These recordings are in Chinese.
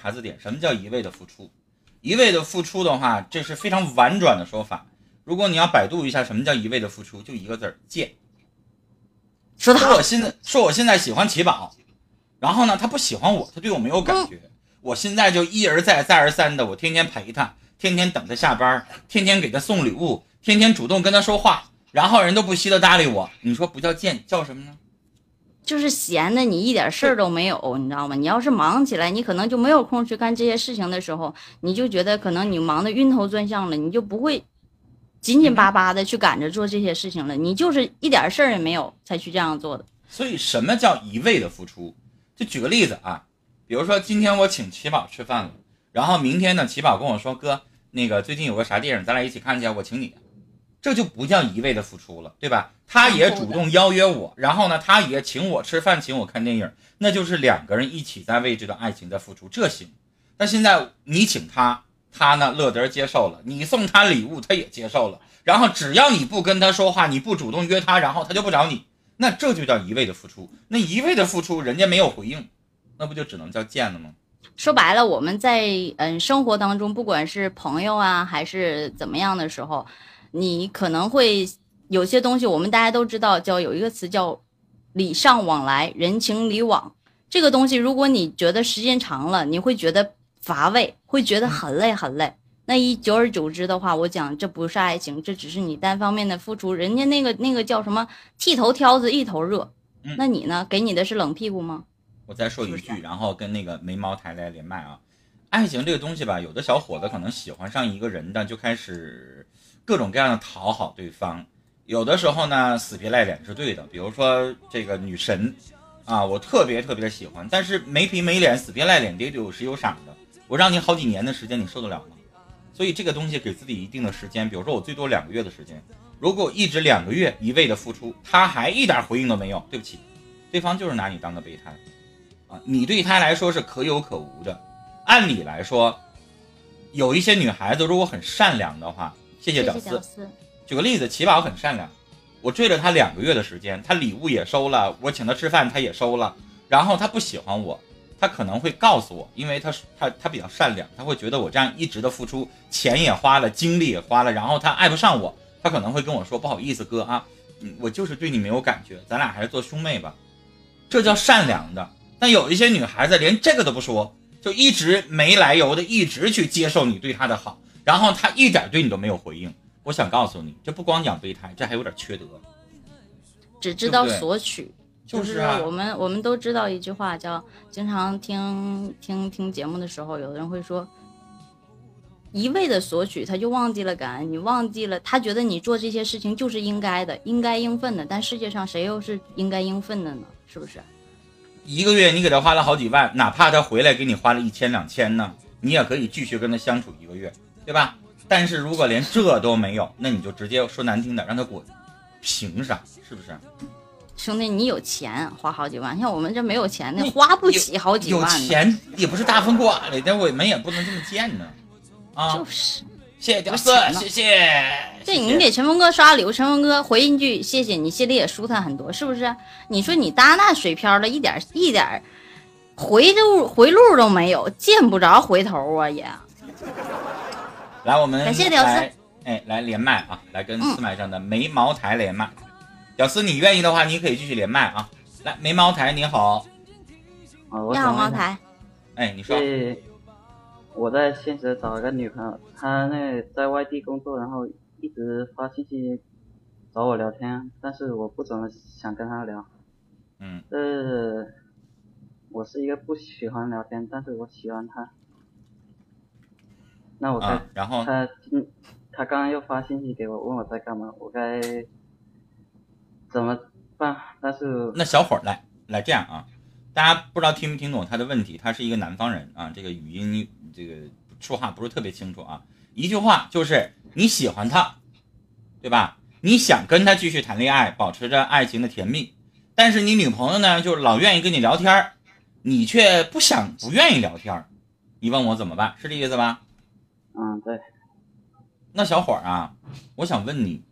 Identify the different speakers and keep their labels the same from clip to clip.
Speaker 1: 查字典，什么叫一味的付出？一味的付出的话，这是非常婉转的说法。如果你要百度一下什么叫一味的付出，就一个字儿贱。
Speaker 2: 说
Speaker 1: 我，现在说我现在喜欢奇宝，然后呢，他不喜欢我，他对我没有感觉。我现在就一而再再而三的，我天天陪他，天天等他下班，天天给他送礼物，天天主动跟他说话，然后人都不稀得搭理我。你说不叫贱，叫什么呢？
Speaker 2: 就是闲的你一点事儿都没有，你知道吗？你要是忙起来，你可能就没有空去干这些事情的时候，你就觉得可能你忙得晕头转向了，你就不会紧紧巴巴的去赶着做这些事情了。你就是一点事儿也没有才去这样做的。
Speaker 1: 所以什么叫一味的付出？就举个例子啊，比如说今天我请奇宝吃饭了，然后明天呢，奇宝跟我说哥，那个最近有个啥电影，咱俩一起看去，我请你。这就不叫一味的付出了，对吧？他也主动邀约我，然后呢，他也请我吃饭，请我看电影，那就是两个人一起在为这段爱情在付出，这行。但现在你请他，他呢乐得接受了，你送他礼物，他也接受了，然后只要你不跟他说话，你不主动约他，然后他就不找你，那这就叫一味的付出。那一味的付出，人家没有回应，那不就只能叫贱了吗？
Speaker 2: 说白了，我们在嗯生活当中，不管是朋友啊还是怎么样的时候，你可能会有些东西，我们大家都知道，叫有一个词叫礼尚往来，人情礼往。这个东西，如果你觉得时间长了，你会觉得乏味，会觉得很累很累。那一久而久之的话，我讲这不是爱情，这只是你单方面的付出。人家那个那个叫什么剃头挑子一头热，
Speaker 1: 嗯
Speaker 2: 那你呢？给你的是冷屁股吗？
Speaker 1: 我再说一句，然后跟那个眉毛台来连麦啊。爱情这个东西吧，有的小伙子可能喜欢上一个人的，就开始各种各样的讨好对方。有的时候呢，死皮赖脸是对的，比如说这个女神啊，我特别特别的喜欢，但是没皮没脸、死皮赖脸的有时有傻的，我让你好几年的时间，你受得了吗？所以这个东西给自己一定的时间，比如说我最多两个月的时间，如果一直两个月一味的付出，他还一点回应都没有，对不起，对方就是拿你当个备胎。啊，你对他来说是可有可无的。按理来说，有一些女孩子如果很善良的话，谢谢
Speaker 2: 谢
Speaker 1: 屌丝。举个例子，奇宝很善良，我追了他两个月的时间，他礼物也收了，我请他吃饭他也收了，然后他不喜欢我，他可能会告诉我，因为他是他他比较善良，他会觉得我这样一直的付出，钱也花了，精力也花了，然后他爱不上我，他可能会跟我说不好意思哥啊，嗯我就是对你没有感觉，咱俩还是做兄妹吧，这叫善良的。但有一些女孩子连这个都不说，就一直没来由的一直去接受你对他的好，然后他一点对你都没有回应。我想告诉你，这不光讲备胎，这还有点缺德。
Speaker 2: 只知道索取。
Speaker 1: 就是啊
Speaker 2: 我们我们都知道一句话叫，经常听听听节目的时候，有的人会说，一味的索取，他就忘记了感恩，你忘记了，他觉得你做这些事情就是应该的，应该应分的，但世界上谁又是应该应分的呢？是不是？
Speaker 1: 一个月你给他花了好几万，哪怕他回来给你花了一千两千呢，你也可以继续跟他相处一个月，对吧？但是如果连这都没有，那你就直接说难听点，让他滚，凭啥？是不是？
Speaker 2: 兄弟，你有钱花好几万，像我们这没有钱的，花不起好几
Speaker 1: 有
Speaker 2: 万有。
Speaker 1: 钱也不是大风刮来的，我们也不能这么贱呢。啊，
Speaker 2: 就是，
Speaker 1: 谢谢屌丝谢谢。
Speaker 2: 对
Speaker 1: 谢谢
Speaker 2: 你给陈峰哥刷礼物，陈峰哥回一句谢谢你，心里也舒坦很多，是不是？你说你搭那水漂了，一点一点回路回路都没有，见不着回头啊也。
Speaker 1: 来，我们
Speaker 2: 感谢屌丝，
Speaker 1: 哎，来连麦啊，来跟四麦上的眉毛台连麦。屌丝，你愿意的话，你可以继续连麦啊。来，眉毛台你好，
Speaker 2: 你好，茅台。
Speaker 1: 哎，你说，
Speaker 3: 对，我在现实找了个女朋友，她那在外地工作，然后一直发信息找我聊天，但是我不怎么想跟她聊。
Speaker 1: 嗯，
Speaker 3: 呃，我是一个不喜欢聊天，但是我喜欢她。那我该，
Speaker 1: 啊，然后
Speaker 3: 她今她刚刚又发信息给我，问我在干嘛，我该怎么办？但是
Speaker 1: 那小伙儿来来这样啊，大家不知道听没听懂他的问题，他是一个南方人啊，这个语音这个说话不是特别清楚啊。一句话就是你喜欢他，对吧？你想跟他继续谈恋爱，保持着爱情的甜蜜，但是你女朋友呢，就老愿意跟你聊天，你却不想不愿意聊天，你问我怎么办？是这意思吧？
Speaker 3: 嗯，对，
Speaker 1: 那小伙儿啊，我想问你，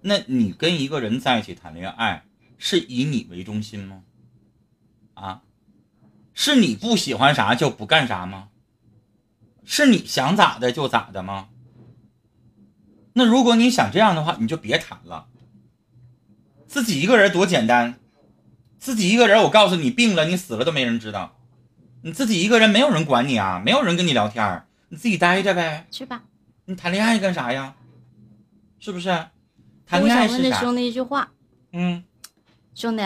Speaker 1: 那你跟一个人在一起谈恋爱，是以你为中心吗？啊，是你不喜欢啥就不干啥吗？是你想咋的就咋的吗？那如果你想这样的话，你就别谈了。自己一个人多简单，自己一个人，我告诉你，病了你死了都没人知道，你自己一个人没有人管你啊，没有人跟你聊天，你自己待着呗。
Speaker 2: 去吧。
Speaker 1: 你谈恋爱干啥呀？是不是？谈
Speaker 2: 我
Speaker 1: 恋爱是啥？
Speaker 2: 想问这兄弟一句话，
Speaker 1: 嗯，
Speaker 2: 兄弟，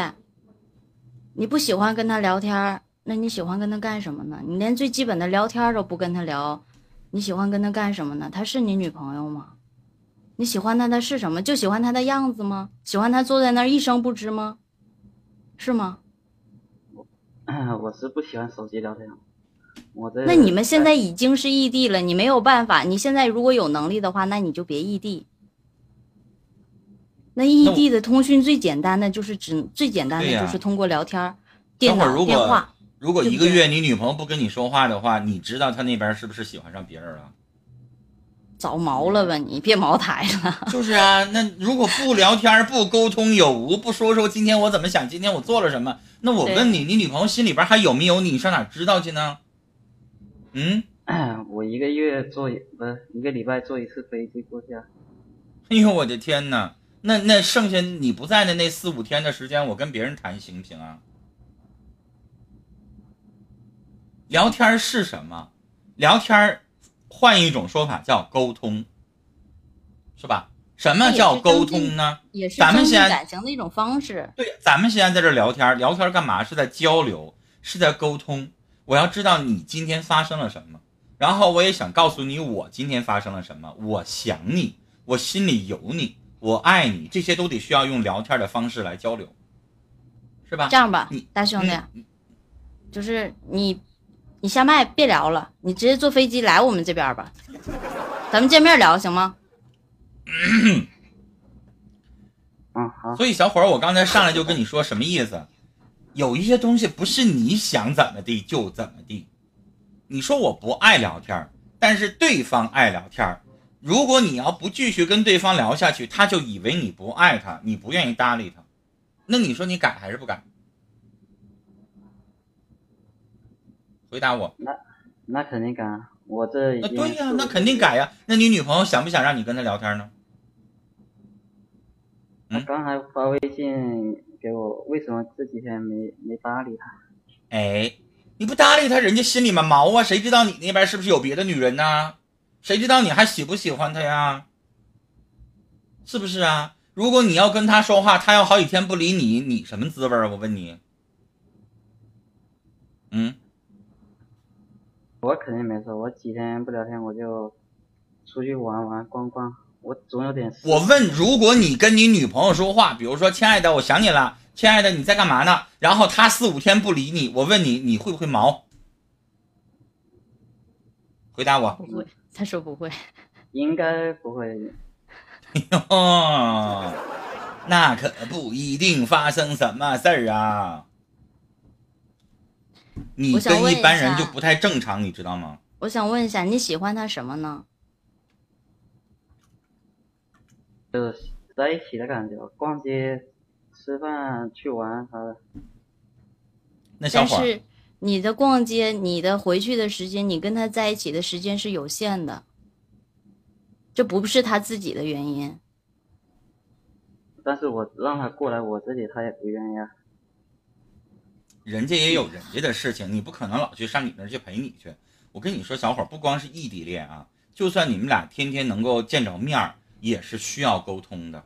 Speaker 2: 你不喜欢跟他聊天儿，那你喜欢跟他干什么呢？你连最基本的聊天都不跟他聊，你喜欢跟他干什么呢？她是你女朋友吗？你喜欢他的是什么？就喜欢他的样子吗？喜欢他坐在那儿一声不吱吗？是吗？
Speaker 3: 我是不喜欢手机聊天。我这
Speaker 2: 那你们现在已经是异地了，你没有办法。你现在如果有能力的话，那你就别异地。那异地的通讯最简单的就是只最简单的就是通过聊天儿、电电话
Speaker 1: 果。如果一个月你女朋友不跟你说话的话，你知道她那边是不是喜欢上别人了？
Speaker 2: 早毛了吧你，别茅台了。
Speaker 1: 就是啊，那如果不聊天、不沟通有无，不说说今天我怎么想，今天我做了什么，那我问你，你女朋友心里边还有没有你？你上哪知道去呢？嗯，
Speaker 3: 我一个月坐一不是一个礼拜坐一次飞机过去啊。
Speaker 1: 哎呦我的天哪！那那剩下你不在的那四五天的时间，我跟别人谈行不行啊？聊天是什么？聊天换一种说法叫沟通，是吧？什么叫沟通呢？
Speaker 2: 也是
Speaker 1: 咱们现在
Speaker 2: 感情的一种方式。
Speaker 1: 对，咱们现在在这聊天，聊天干嘛？是在交流，是在沟通。我要知道你今天发生了什么，然后我也想告诉你我今天发生了什么。我想你，我心里有你，我爱你，这些都得需要用聊天的方式来交流，是吧
Speaker 2: 这？样吧
Speaker 1: 你，
Speaker 2: 大兄弟，
Speaker 1: 嗯
Speaker 2: 就是你，你下麦别聊了，你直接坐飞机来我们这边吧，咱们见面聊行吗？
Speaker 3: 嗯，好。
Speaker 1: 所以小伙儿，我刚才上来就跟你说什么意思？有一些东西不是你想怎么地就怎么地。你说我不爱聊天儿，但是对方爱聊天儿。如果你要不继续跟对方聊下去，他就以为你不爱他，你不愿意搭理他。那你说你改还是不改？回答我。
Speaker 3: 那那肯定改啊，我这已
Speaker 1: 啊，
Speaker 3: 经
Speaker 1: 对呀、
Speaker 3: 是
Speaker 1: 那肯定改呀、那你女朋友想不想让你跟她聊天呢？
Speaker 3: 他刚才发微信给我，为什么这几天没没搭理她？
Speaker 1: 哎，你不搭理她，人家心里面毛啊，谁知道你那边是不是有别的女人呢？谁知道你还喜不喜欢她呀？是不是啊？如果你要跟他说话，他要好几天不理你，你什么滋味啊？我问你。嗯，
Speaker 3: 我肯定没事，我几天不聊天我就出去玩玩逛逛，我总有点事。
Speaker 1: 我问，如果你跟你女朋友说话，比如说“亲爱的，我想你了”，“亲爱的，你在干嘛呢？”然后她四五天不理你，我问你，你会不会毛？回答我。
Speaker 2: 不会，他说不会。
Speaker 3: 应该不会。
Speaker 1: 哟，那可不一定发生什么事儿啊。你跟一般人就不太正常，你知道吗？
Speaker 2: 我想问一下，你喜欢他什么呢？
Speaker 3: 就是在一起的感觉，逛街、吃饭、去玩啥的。
Speaker 1: 那小伙儿，
Speaker 2: 但是你的逛街，你的回去的时间，你跟他在一起的时间是有限的，这不是他自己的原因。
Speaker 3: 但是我让他过来我这里，他也不愿意啊。
Speaker 1: 人家也有人家的事情，你不可能老去上你那儿去陪你去。我跟你说，小伙儿，不光是异地恋啊，就算你们俩天天能够见着面儿，也是需要沟通的，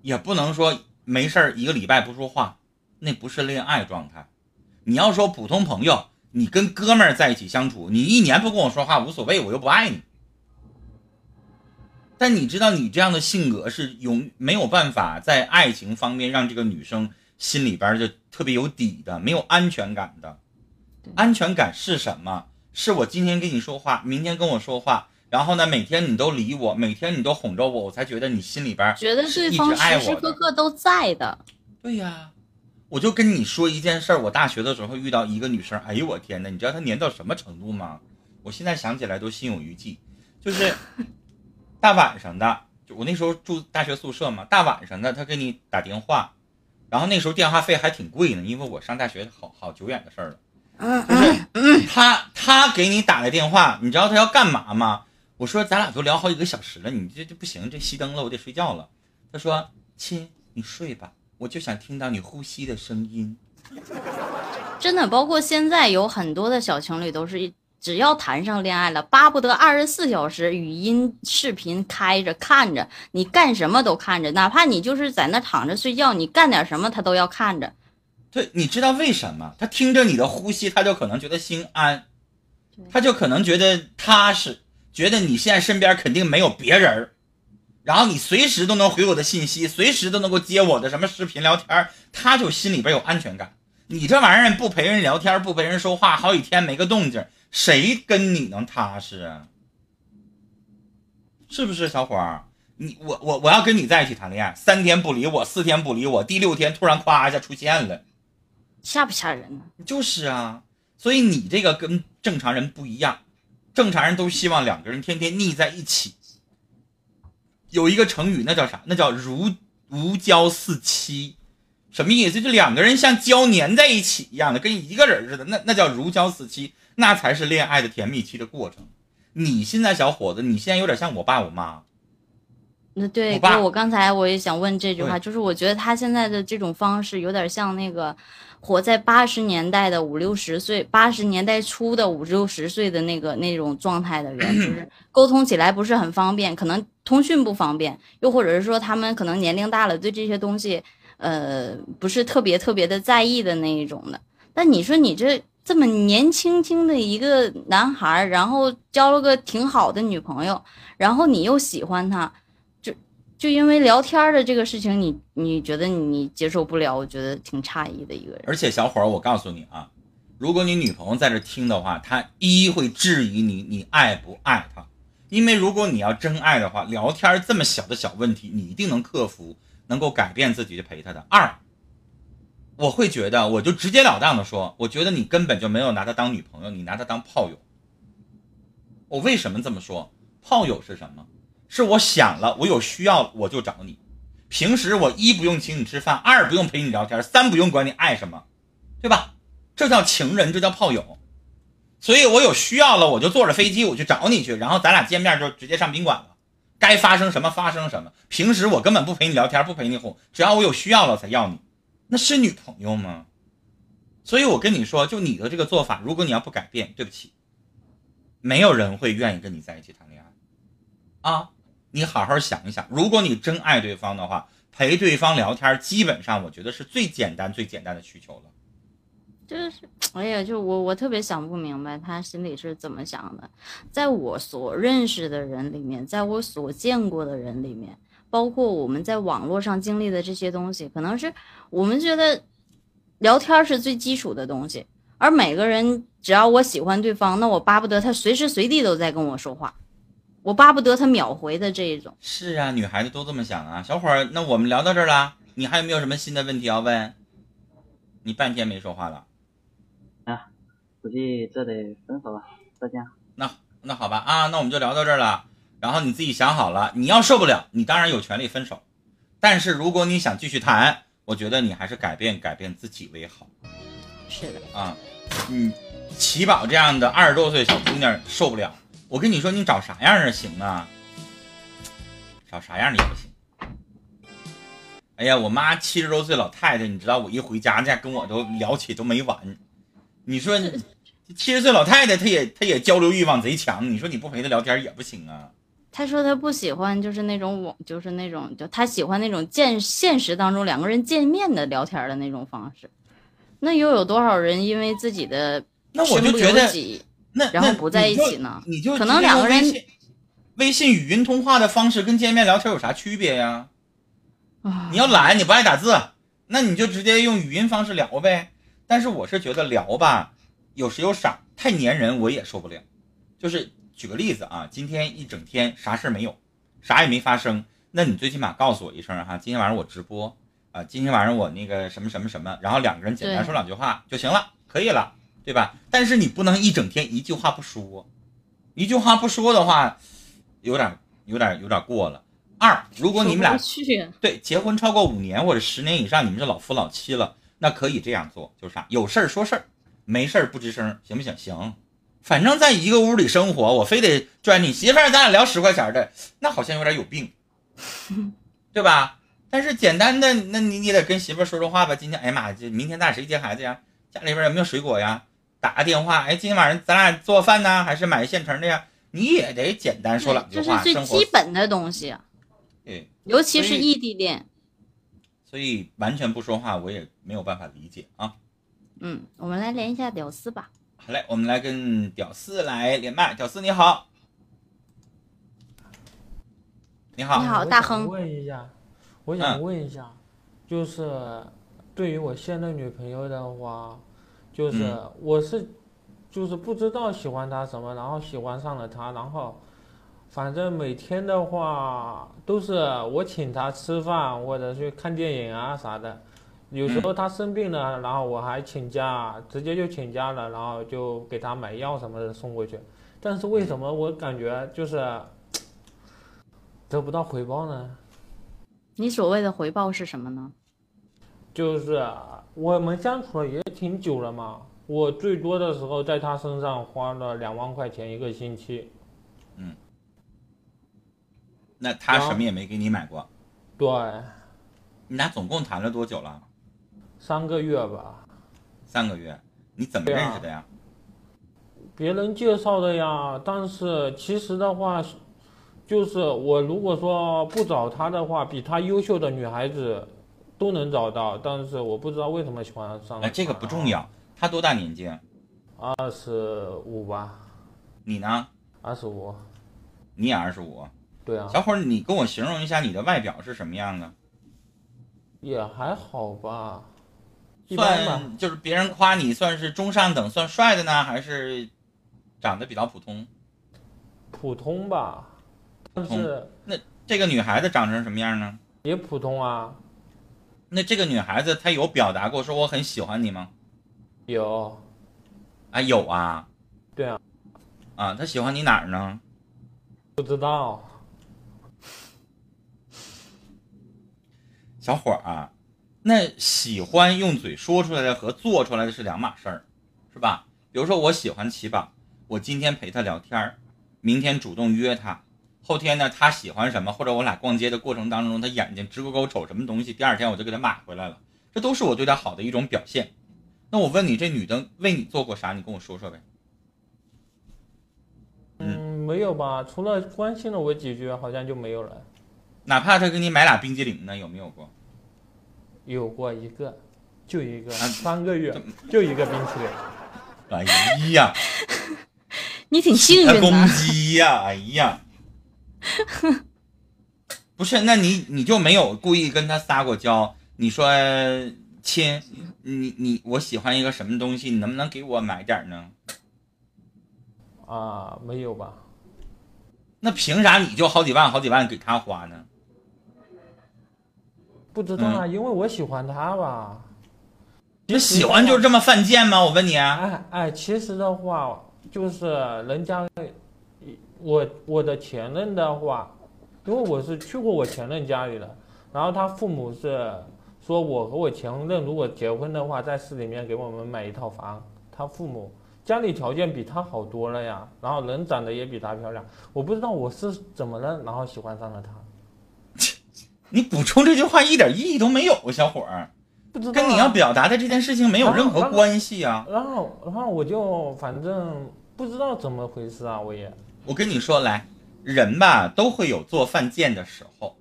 Speaker 1: 也不能说没事儿一个礼拜不说话，那不是恋爱状态。你要说普通朋友，你跟哥们儿在一起相处，你一年不跟我说话无所谓，我又不爱你。但你知道，你这样的性格是永没有办法在爱情方面让这个女生心里边就特别有底的，没有安全感的。安全感是什么？是我今天跟你说话，明天跟我说话，然后呢，每天你都理我，每天你都哄着我，我才觉得你心里边
Speaker 2: 觉得
Speaker 1: 是一
Speaker 2: 对方
Speaker 1: 直爱
Speaker 2: 时时。刻刻都在的。
Speaker 1: 对呀，我就跟你说一件事儿，我大学的时候遇到一个女生，哎呦我天呐，你知道她黏到什么程度吗？我现在想起来都心有余悸，就是 大晚上的，就我那时候住大学宿舍嘛，大晚上的她给你打电话，然后那时候电话费还挺贵呢，因为我上大学好好久远的事儿了，就是他他给你打来电话，你知道他要干嘛吗？我说咱俩都聊好几个小时了，你这这不行，这熄灯了，我得睡觉了。他说亲，你睡吧，我就想听到你呼吸的声音。
Speaker 2: 真的，包括现在有很多的小情侣都是，只要谈上恋爱了，巴不得二十四小时语音视频开着看着，你干什么都看着，哪怕你就是在那躺着睡觉，你干点什么他都要看着。
Speaker 1: 对，你知道为什么？他听着你的呼吸，他就可能觉得心安，他就可能觉得踏实，觉得你现在身边肯定没有别人然后你随时都能回我的信息，随时都能够接我的什么视频聊天他就心里边有安全感。你这玩意儿不陪人聊天，不陪人说话，好几天没个动静，谁跟你能踏实啊？是不是小伙儿？你我我我要跟你在一起谈恋爱，三天不理我，四天不理我，第六天突然夸一下出现了。
Speaker 2: 吓不吓人呢？
Speaker 1: 就是啊，所以你这个跟正常人不一样，正常人都希望两个人天天腻在一起。有一个成语，那叫啥？那叫如如胶似漆，什么意思？就两个人像胶粘在一起一样的，跟一个人似的，那那叫如胶似漆，那才是恋爱的甜蜜期的过程。你现在小伙子，你现在有点像我爸我妈。
Speaker 2: 那对，
Speaker 1: 我
Speaker 2: 我刚才我也想问这句话，就是我觉得他现在的这种方式有点像那个。活在八十年代的五六十岁，八十年代初的五六十岁的那个那种状态的人，就是 沟通起来不是很方便，可能通讯不方便，又或者是说他们可能年龄大了，对这些东西，呃，不是特别特别的在意的那一种的。但你说你这这么年轻轻的一个男孩，然后交了个挺好的女朋友，然后你又喜欢他。就就因为聊天的这个事情，你你觉得你接受不了？我觉得挺诧异的一个人。
Speaker 1: 而且小伙儿，我告诉你啊，如果你女朋友在这听的话，她一会质疑你，你爱不爱她？因为如果你要真爱的话，聊天这么小的小问题，你一定能克服，能够改变自己去陪她的。二，我会觉得，我就直截了当的说，我觉得你根本就没有拿她当女朋友，你拿她当炮友。我为什么这么说？炮友是什么？是我想了，我有需要我就找你。平时我一不用请你吃饭，二不用陪你聊天，三不用管你爱什么，对吧？这叫情人，这叫炮友。所以我有需要了，我就坐着飞机我去找你去，然后咱俩见面就直接上宾馆了。该发生什么发生什么。平时我根本不陪你聊天，不陪你哄，只要我有需要了才要你，那是女朋友吗？所以我跟你说，就你的这个做法，如果你要不改变，对不起，没有人会愿意跟你在一起谈恋爱啊。你好好想一想，如果你真爱对方的话，陪对方聊天，基本上我觉得是最简单、最简单的需求了。
Speaker 2: 就是，哎呀，就我我特别想不明白他心里是怎么想的。在我所认识的人里面，在我所见过的人里面，包括我们在网络上经历的这些东西，可能是我们觉得聊天是最基础的东西。而每个人，只要我喜欢对方，那我巴不得他随时随地都在跟我说话。我巴不得他秒回的这一种。
Speaker 1: 是啊，女孩子都这么想啊。小伙儿，那我们聊到这儿了，你还有没有什么新的问题要问？你半天没说话了。
Speaker 3: 啊，估计这得分手了，再见。
Speaker 1: 那那好吧啊，那我们就聊到这儿了。然后你自己想好了，你要受不了，你当然有权利分手。但是如果你想继续谈，我觉得你还是改变改变自己为好。
Speaker 2: 是的。
Speaker 1: 啊，嗯，齐宝这样的二十多岁小姑娘受不了。我跟你说，你找啥样的行啊？找啥样的也不行。哎呀，我妈七十多岁老太太，你知道，我一回家家跟我都聊起都没完。你说，七十岁老太太，她也她也交流欲望贼强。你说你不陪她聊天也不行啊。
Speaker 2: 她说他不喜欢，就是那种网，就是那种，就他喜欢那种见现实当中两个人见面的聊天的那种方式。那又有多少人因为自己的
Speaker 1: 那我就觉得。那
Speaker 2: 然后不在一起呢？
Speaker 1: 你就
Speaker 2: 可能两个人
Speaker 1: 微信语音通话的方式跟见面聊天有啥区别呀？你要懒，你不爱打字，那你就直接用语音方式聊呗。但是我是觉得聊吧，有时有傻，太粘人我也受不了。就是举个例子啊，今天一整天啥事没有，啥也没发生，那你最起码告诉我一声哈，今天晚上我直播啊，今天晚上我那个什么什么什么，然后两个人简单说两句话就行了，可以了。对吧？但是你不能一整天一句话不说，一句话不说的话，有点有点有点过了。二，如果你们俩对结婚超过五年或者十年以上，你们是老夫老妻了，那可以这样做，就是啥？有事儿说事儿，没事儿不吱声，行不行？行，反正在一个屋里生活，我非得拽你媳妇儿，咱俩聊十块钱的，那好像有点有病，对吧？但是简单的，那你你得跟媳妇儿说说话吧。今天，哎呀妈，这明天咱俩谁接孩子呀？家里边有没有水果呀？打个电话，哎，今天晚上咱俩做饭呢，还是买现成的呀？你也得简单说两句话
Speaker 2: 这是
Speaker 1: 话，
Speaker 2: 最基本的东西，
Speaker 1: 对，
Speaker 2: 尤其是异地恋。
Speaker 1: 所以完全不说话，我也没有办法理解啊。
Speaker 2: 嗯，我们来连一下屌丝吧。
Speaker 1: 好嘞，我们来跟屌丝来连麦。屌丝你好，你好，
Speaker 2: 你好大亨
Speaker 4: 问一下，我
Speaker 1: 嗯
Speaker 4: 想问一下，就是对于我现任女朋友的话，就是
Speaker 1: 嗯
Speaker 4: 我是就是不知道喜欢她什么，然后喜欢上了她，然后反正每天的话都是我请她吃饭或者去看电影啊啥的。有时候他生病了，然后我还请假，直接就请假了，然后就给他买药什么的送过去。但是为什么我感觉就是得不到回报呢？
Speaker 2: 你所谓的回报是什么呢？
Speaker 4: 就是我们相处了也挺久了嘛，我最多的时候在他身上花了两万块钱一个星期。
Speaker 1: 嗯那他什么也没给你买过，
Speaker 4: 对，
Speaker 1: 你俩总共谈了多久了？
Speaker 4: 三个月吧，
Speaker 1: 三个月。你怎么认识的呀？
Speaker 4: 别人介绍的呀。但是其实的话，就是我如果说不找他的话，比他优秀的女孩子都能找到，但是我不知道为什么喜欢上了
Speaker 1: 哎，这个不重，要。他多大年纪？
Speaker 4: 二十五吧，
Speaker 1: 你呢？
Speaker 4: 二十五，
Speaker 1: 你也二十五。
Speaker 4: 对啊，
Speaker 1: 小伙儿，你跟我形容一下你的外表是什么样的？
Speaker 4: 也还好吧，一般吧。
Speaker 1: 算就是别人夸你算是中上等，算帅的呢，还是长得比较普通？
Speaker 4: 普通吧，但是那
Speaker 1: 这个女孩子长成什么样呢？
Speaker 4: 也普通啊，
Speaker 1: 那这个女孩子她有表达过说我很喜欢你吗？
Speaker 4: 有，
Speaker 1: 啊，有啊。
Speaker 4: 对啊。
Speaker 1: 啊，她喜欢你哪儿呢？
Speaker 4: 不知道，
Speaker 1: 小伙儿啊，那喜欢用嘴说出来的和做出来的是两码事儿，是吧？比如说我喜欢齐宝，我今天陪他聊天儿，明天主动约他，后天呢他喜欢什么，或者我俩逛街的过程当中，他眼睛直勾勾瞅什么东西，第二天我就给他买回来了，这都是我对他好的一种表现。那我问你，这女的为你做过啥？你跟我说说呗。嗯
Speaker 4: 嗯，没有吧？除了关心了我几句，好像就没有了。
Speaker 1: 哪怕他给你买俩冰激凌呢，有没有过？
Speaker 4: 有过一个，就一个，
Speaker 1: 啊
Speaker 4: 三个月就一个冰淇淋。
Speaker 1: 哎呀，
Speaker 2: 你挺幸运的。
Speaker 1: 公鸡呀！哎呀，不是，那你你就没有故意跟他撒过娇？你说亲，你你我喜欢一个什么东西，你能不能给我买点呢？
Speaker 4: 啊，没有吧？
Speaker 1: 那凭啥你就好几万好几万给他花呢？
Speaker 4: 不知道啊，因为我喜欢他吧。
Speaker 1: 你喜欢就是这么犯贱吗？我问你啊！
Speaker 4: 哎哎，其实的话，就是人家，我我的前任的话，因为我是去过我前任家里的，然后他父母是说我和我前任如果结婚的话，在市里面给我们买一套房。他父母家里条件比他好多了呀，然后人长得也比他漂亮。我不知道我是怎么了，然后喜欢上了他，
Speaker 1: 你补充这句话一点意义都没有，小伙儿，
Speaker 4: 不知道啊
Speaker 1: 跟你要表达的这件事情没有任何关系啊！
Speaker 4: 然后然后我就反正不知道怎么回事啊，我也
Speaker 1: 我跟你说，来，人吧都会有做犯贱的时候，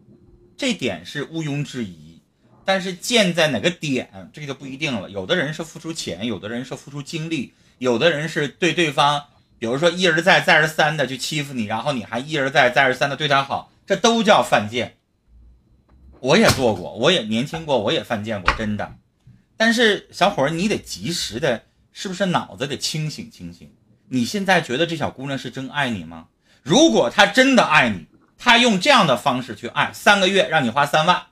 Speaker 1: 这点是毋庸置疑。但是贱在哪个点，这个就不一定了。有的人是付出钱，有的人是付出精力，有的人是对对方，比如说一而再再而三的去欺负你，然后你还一而再再而三的对他好，这都叫犯贱。我也做过，我也年轻过，我也犯贱过，真的。但是小伙儿，你得及时的，是不是脑子得清醒清醒？你现在觉得这小姑娘是真爱你吗？如果她真的爱你，她用这样的方式去爱，三个月让你花三万，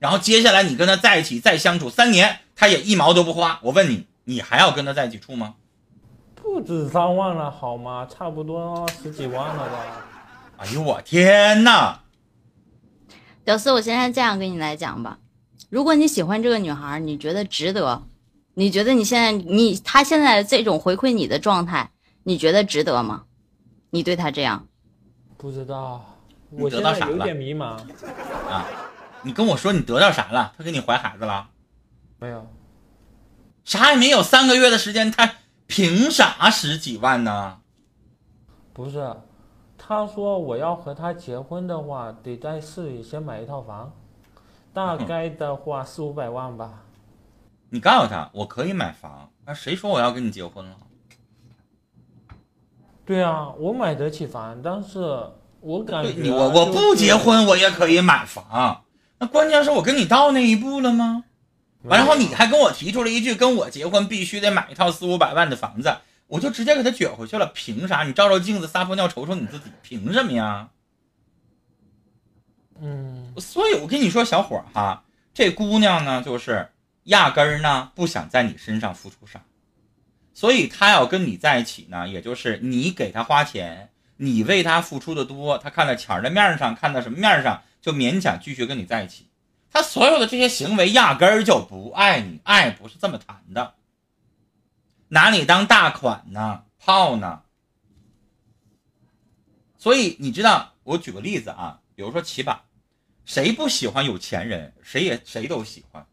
Speaker 1: 然后接下来你跟她在一起再相处三年，她也一毛都不花，我问你，你还要跟她在一起处吗？
Speaker 4: 不止三万了好吗？差不多十几万了吧。
Speaker 1: 哎呦我天哪！
Speaker 2: 屌丝，我现在这样跟你来讲吧，如果你喜欢这个女孩，你觉得值得，你觉得你现在你她现在这种回馈你的状态，你觉得值得吗？你对她这样，
Speaker 4: 不知道，我现在有
Speaker 1: 得到啥了
Speaker 4: 点迷茫。
Speaker 1: 啊，你跟我说你得到啥了？她给你怀孩子了？
Speaker 4: 没有，
Speaker 1: 啥也没有，三个月的时间，她凭啥十几万呢？
Speaker 4: 不是，他说我要和他结婚的话，得在市里先买一套房，大概的话 四五百万吧。
Speaker 1: 你告诉他，我可以买房，那谁说我要跟你结婚了？
Speaker 4: 对啊，我买得起房，但是我感觉
Speaker 1: 对你我我不结，婚，我也可以买房。那关键是我跟你到那一步了吗？完，然后你还跟我提出了一句，跟我结婚必须得买一套四五百万的房子，我就直接给他撅回去了。凭啥？你照照镜子撒泡尿瞅瞅你自己，凭什么呀？
Speaker 4: 嗯，
Speaker 1: 所以我跟你说，小伙儿哈，这姑娘呢，就是压根儿呢不想在你身上付出啥，所以她要跟你在一起呢，也就是你给她花钱，你为她付出的多，她看在钱的面儿上，看在什么面儿上，就勉强继续跟你在一起。她所有的这些行为压根儿就不爱你，爱不是这么谈的，拿你当大款呢，泡呢。所以你知道，我举个例子啊，比如说起码。谁不喜欢有钱人？谁也谁都喜欢。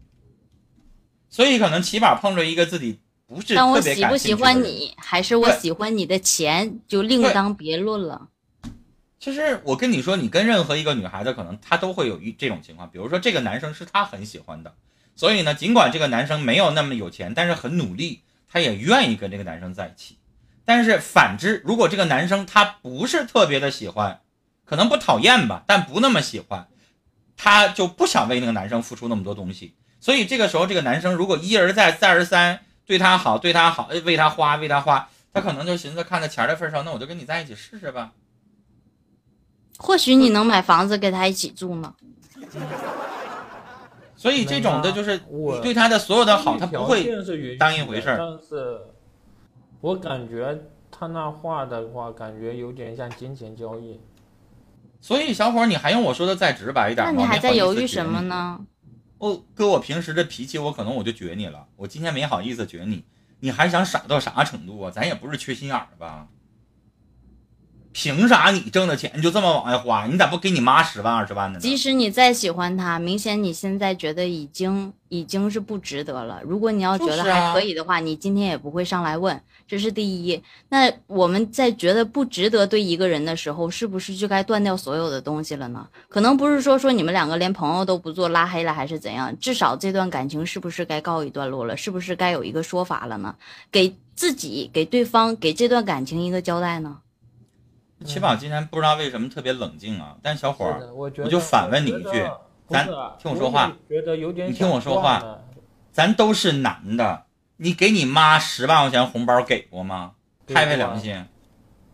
Speaker 1: 所以可能起码碰着一个自己不是
Speaker 2: 但我
Speaker 1: 特别感
Speaker 2: 喜不喜
Speaker 1: 兴趣的人。
Speaker 2: 欢你，还是我喜欢你的钱，就另当别论了。
Speaker 1: 其实我跟你说，你跟任何一个女孩子，可能她都会有一这种情况。比如说，这个男生是她很喜欢的，所以呢，尽管这个男生没有那么有钱，但是很努力，她也愿意跟这个男生在一起。但是反之，如果这个男生他不是特别的喜欢，可能不讨厌吧，但不那么喜欢，他就不想为那个男生付出那么多东西。所以这个时候，这个男生如果一而再、再而三对他好、对他好，哎为他花、为他花，他可能就寻思，看在钱的份上，那我就跟你在一起试试吧。
Speaker 2: 或许你能买房子跟他一起住呢。
Speaker 1: 所以这种的就是
Speaker 4: 我
Speaker 1: 你对他的所有的好，他不会当一回事儿
Speaker 4: 但是我感觉他那话的话，感觉有点像金钱交易。
Speaker 1: 所以小伙儿，你还用我说的再直白一点吗？
Speaker 2: 那你还在犹豫什么？呢？
Speaker 1: 我哥，我平时的脾气，我可能我就撅你了。我今天没好意思撅你，你还想傻到啥程度啊？咱也不是缺心眼儿吧？凭啥你挣的钱就这么往外花？你咋不给你妈十万二十万的呢？
Speaker 2: 即使你再喜欢他，明显你现在觉得已经已经是不值得了。如果你要觉得还可以的话，你今天也不会上来问，这是第一。那我们在觉得不值得对一个人的时候，是不是就该断掉所有的东西了呢？可能不是说说你们两个连朋友都不做，拉黑了还是怎样，至少这段感情是不是该告一段落了？是不是该有一个说法了呢？给自己、给对方、给这段感情一个交代呢？
Speaker 1: 七宝今天不知道为什么特别冷静啊，但小伙儿，
Speaker 4: 我
Speaker 1: 就反问你一句咱听我说话，你听我说话咱都是男的，你给你妈十万块钱红包给过吗？
Speaker 4: 给
Speaker 1: 拍拍良心，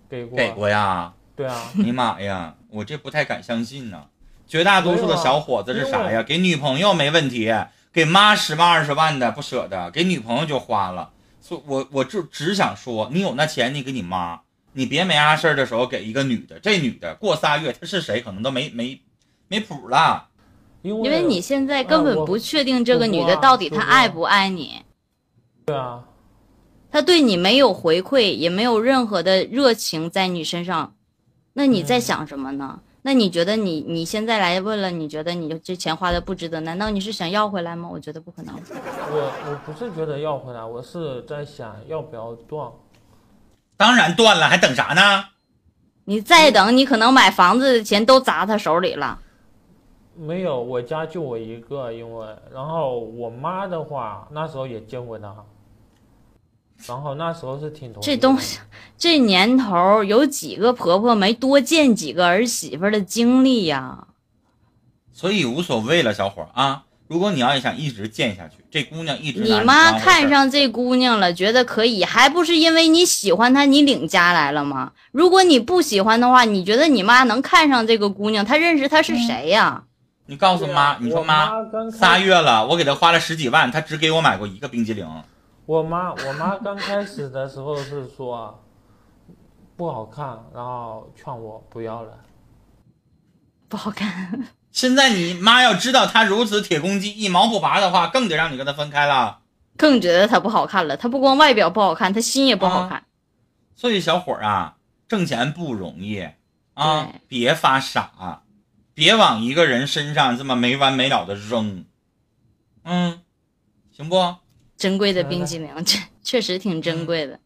Speaker 4: 给过
Speaker 1: 给过呀。
Speaker 4: 对啊，
Speaker 1: 哎呀妈呀，我这不太敢相信呢。绝大多数的小伙子是啥呀？给女朋友没问题，给妈十万二十万的不舍得，给女朋友就花了。所以我我就只想说，你有那钱，你给你妈，你别没啥事儿的时候给一个女的。这女的过仨月她是谁，可能都没没没谱了。
Speaker 4: 因为
Speaker 2: 你现在根本不确定这个女的到底她爱不爱你。
Speaker 4: 对啊，
Speaker 2: 她对你没有回馈，也没有任何的热情在你身上，那你在想什么呢？那你觉得你你现在来问了，你觉得你这钱花的不值得？难道你是想要回来吗？我觉得不可能。
Speaker 4: 我我不是觉得要回来，我是在想要不要断。
Speaker 1: 当然断了，还等啥呢？
Speaker 2: 你再等，你可能买房子的钱都砸他手里了。
Speaker 4: 没有，我家就我一个，因为然后我妈的话那时候也见过他，然后那时候是挺同
Speaker 2: 这东西，这年头有几个婆婆没多见几个儿媳妇的经历呀？
Speaker 1: 所以无所谓了，小伙啊。如果你要想一直见下去，这姑娘一直
Speaker 2: 你妈看上这姑娘了，觉得可以，还不是因为你喜欢她，你领家来了吗？如果你不喜欢的话，你觉得你妈能看上这个姑娘？她认识她是谁呀？
Speaker 1: 你告诉妈，你说妈，
Speaker 4: 妈
Speaker 1: 仨月了，我给她花了十几万，她只给我买过一个冰激凌。
Speaker 4: 我妈我妈刚开始的时候是说 不好看，然后劝我不要了。
Speaker 2: 不好看。
Speaker 1: 现在你妈要知道他如此铁公鸡，一毛不拔的话，更得让你跟他分开了。
Speaker 2: 更觉得他不好看了。他不光外表不好看，他心也不好看。
Speaker 1: 所以小伙儿啊，挣钱不容易啊，别发傻，别往一个人身上这么没完没了的扔，嗯，行不？
Speaker 2: 珍贵的冰激凌，这确实挺珍贵的。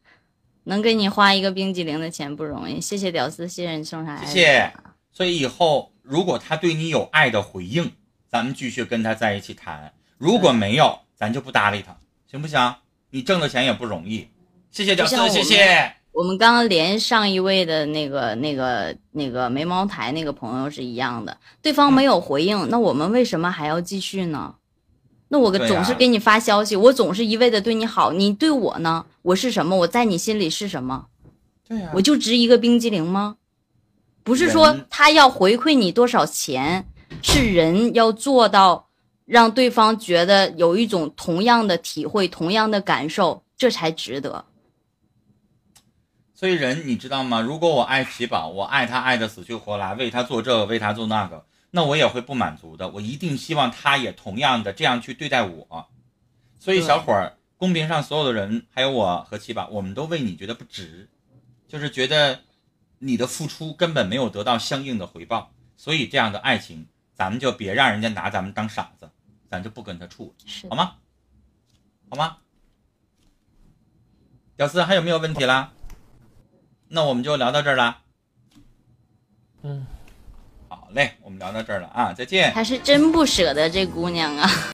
Speaker 2: 能给你花一个冰激凌的钱不容易，谢谢屌丝，谢谢你送上来，
Speaker 1: 谢谢。所以以后如果他对你有爱的回应，咱们继续跟他在一起谈；如果没有，咱就不搭理他，行不行？你挣的钱也不容易。谢谢屌丝
Speaker 2: 就像，我们
Speaker 1: 谢谢。
Speaker 2: 我们刚刚连上一位的那个、那个、那个没茅台那个朋友是一样的，对方没有回应，那我们为什么还要继续呢？那我总是给你发消息，我总是一味的对你好，你对我呢？我是什么？我在你心里是什么？
Speaker 1: 对呀、
Speaker 2: 我就值一个冰激凌吗？不是说他要回馈你多少钱，是人要做到让对方觉得有一种同样的体会、同样的感受，这才值得。
Speaker 1: 所以人你知道吗？如果我爱奇宝，我爱他爱的死去活来，为他做这个，为他做那个，那我也会不满足的。我一定希望他也同样的这样去对待我。所以小伙儿，公屏上所有的人，还有我和奇宝，我们都为你觉得不值，就是觉得你的付出根本没有得到相应的回报。所以这样的爱情，咱们就别让人家拿咱们当傻子，咱就不跟他处了，好吗？好吗？屌丝还有没有问题啦？那我们就聊到这儿啦。
Speaker 4: 嗯，
Speaker 1: 好嘞，我们聊到这儿了啊，再见。
Speaker 2: 还是真不舍得这姑娘啊。